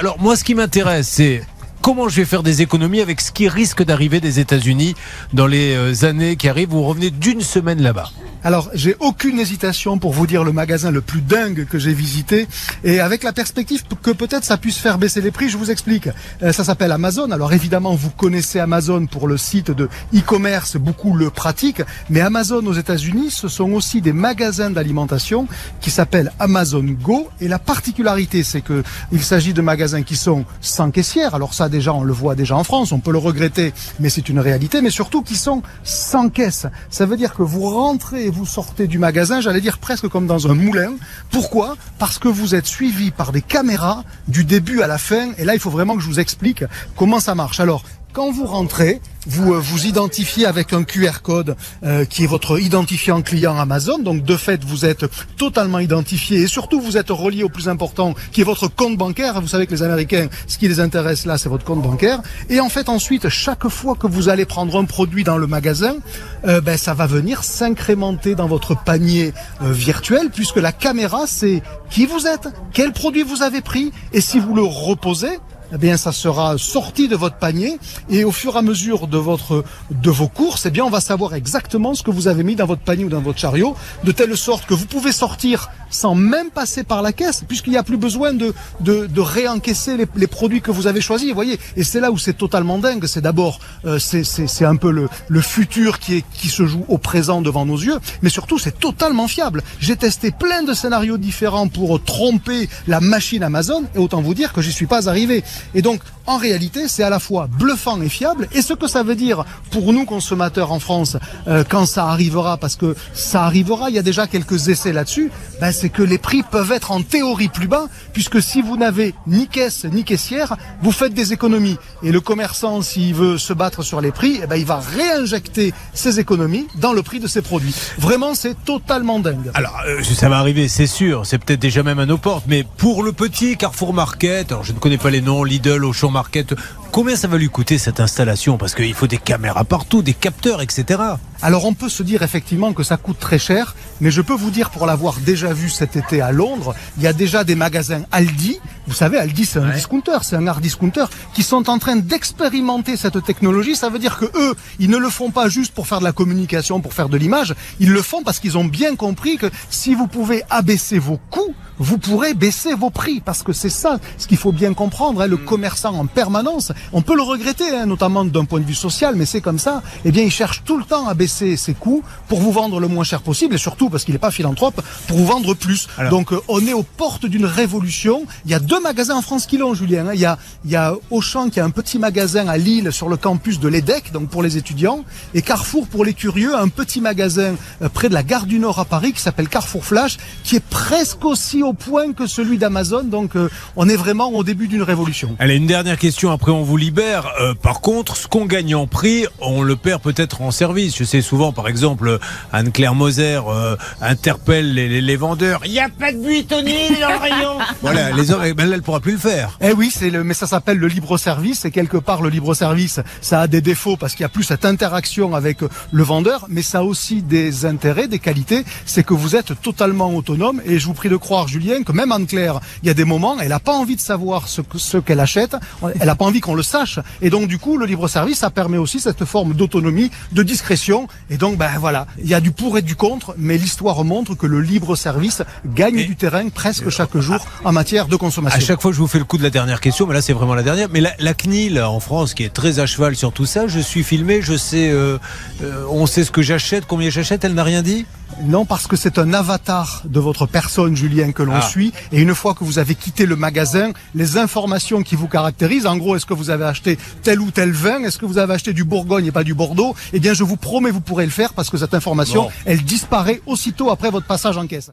Alors moi, ce qui m'intéresse, c'est comment je vais faire des économies avec ce qui risque d'arriver des États-Unis dans les euh, années qui arrivent. Vous revenez d'une semaine là-bas. Alors, j'ai aucune hésitation pour vous dire le magasin le plus dingue que j'ai visité. Et avec la perspective que peut-être ça puisse faire baisser les prix, je vous explique. Euh, ça s'appelle Amazon. Alors évidemment, vous connaissez Amazon pour le site de e-commerce, beaucoup le pratiquent. Mais Amazon aux États-Unis, ce sont aussi des magasins d'alimentation qui s'appellent Amazon Go. Et la particularité, c'est que il s'agit de magasins qui sont sans caissière. Alors ça, déjà, on le voit déjà en France. On peut le regretter, mais c'est une réalité. Mais surtout, qui sont sans caisse. Ça veut dire que vous rentrez vous sortez du magasin, j'allais dire presque comme dans un moulin. Pourquoi? Parce que vous êtes suivi par des caméras du début à la fin. Et là, il faut vraiment que je vous explique comment ça marche. Alors, quand vous rentrez, vous euh, vous identifiez avec un QR code euh, qui est votre identifiant client Amazon. Donc de fait, vous êtes totalement identifié et surtout vous êtes relié au plus important qui est votre compte bancaire. Vous savez que les Américains, ce qui les intéresse là, c'est votre compte bancaire. Et en fait, ensuite, chaque fois que vous allez prendre un produit dans le magasin, euh, ben, ça va venir s'incrémenter dans votre panier virtuel puisque la caméra, c'est qui vous êtes, quel produit vous avez pris et si vous le reposez, eh bien, ça sera sorti de votre panier et au fur et à mesure de votre, de vos courses, eh bien, on va savoir exactement ce que vous avez mis dans votre panier ou dans votre chariot, de telle sorte que vous pouvez sortir sans même passer par la caisse, puisqu'il n'y a plus besoin de, de, de réencaisser les, les, produits que vous avez choisis, voyez. Et c'est là où c'est totalement dingue. C'est d'abord, euh, c'est un peu le, le futur qui, est, qui se joue au présent devant nos yeux, mais surtout, c'est totalement fiable. J'ai testé plein de scénarios différents pour tromper la machine Amazon, et autant vous dire que j'y suis pas arrivé. Et donc, en réalité, c'est à la fois bluffant et fiable. Et ce que ça veut dire pour nous consommateurs en France, euh, quand ça arrivera, parce que ça arrivera, il y a déjà quelques essais là-dessus, ben, c'est que les prix peuvent être en théorie plus bas, puisque si vous n'avez ni caisse ni caissière, vous faites des économies. Et le commerçant, s'il veut se battre sur les prix, eh ben, il va réinjecter ses économies dans le prix de ses produits. Vraiment, c'est totalement dingue. Alors, euh, ça va arriver, c'est sûr. C'est peut-être déjà même à nos portes, mais pour le petit Carrefour Market, alors je ne connais pas les noms, Lidl, Auchan Market, combien ça va lui coûter cette installation? Parce qu'il faut des caméras partout, des capteurs, etc. Alors on peut se dire effectivement que ça coûte très cher, mais je peux vous dire pour l'avoir déjà vu cet été à Londres, il y a déjà des magasins Aldi. Vous savez, Aldi c'est un discounter, c'est un art discounter qui sont en train d'expérimenter cette technologie. Ça veut dire que eux, ils ne le font pas juste pour faire de la communication, pour faire de l'image. Ils le font parce qu'ils ont bien compris que si vous pouvez abaisser vos coûts, vous pourrez baisser vos prix parce que c'est ça ce qu'il faut bien comprendre. Hein, le mm. commerçant en permanence, on peut le regretter, hein, notamment d'un point de vue social, mais c'est comme ça. Eh bien, il cherche tout le temps à baisser ses coûts pour vous vendre le moins cher possible et surtout parce qu'il n'est pas philanthrope pour vous vendre plus. Donc, euh, on est aux portes d'une révolution. Il y a deux magasins en France qui l'ont, Julien. Hein. Il y a il y a Auchan qui a un petit magasin à Lille sur le campus de l'EDEC, donc pour les étudiants, et Carrefour pour les curieux, un petit magasin euh, près de la gare du Nord à Paris qui s'appelle Carrefour Flash, qui est presque aussi point que celui d'Amazon. Donc euh, on est vraiment au début d'une révolution. Allez, une dernière question, après on vous libère. Euh, par contre, ce qu'on gagne en prix, on le perd peut-être en service. Je sais souvent, par exemple, Anne-Claire Moser euh, interpelle les, les, vendeurs. Il n'y a pas de buitonnée dans le rayon. voilà, les hommes, ben, elle ne pourra plus le faire. Eh oui, c'est le, mais ça s'appelle le libre service. Et quelque part, le libre service, ça a des défauts parce qu'il y a plus cette interaction avec le vendeur, mais ça a aussi des intérêts, des qualités. C'est que vous êtes totalement autonome. Et je vous prie de croire, Julien, que même Anne-Claire, il y a des moments, elle n'a pas envie de savoir ce, ce qu'elle achète, elle n'a pas envie qu'on le sache. Et donc, du coup, le libre-service, ça permet aussi cette forme d'autonomie, de discrétion. Et donc, ben voilà, il y a du pour et du contre, mais l'histoire montre que le libre-service gagne du terrain presque chaque jour en matière de consommation. À chaque fois, je vous fais le coup de la dernière question, mais là, c'est vraiment la dernière. Mais la, CNIL en France, qui est très à cheval sur tout ça, je suis filmé, je sais, euh, euh, on sait ce que j'achète, combien j'achète, elle n'a rien dit? Non, parce que c'est un avatar de votre personne, Julien, que l'on ah. suit. Et une fois que vous avez quitté le magasin, les informations qui vous caractérisent, en gros, est-ce que vous avez acheté tel ou tel vin Est-ce que vous avez acheté du Bourgogne et pas du Bordeaux Eh bien, je vous promets, vous pourrez le faire parce que cette information, elle disparaît aussitôt après votre passage en caisse.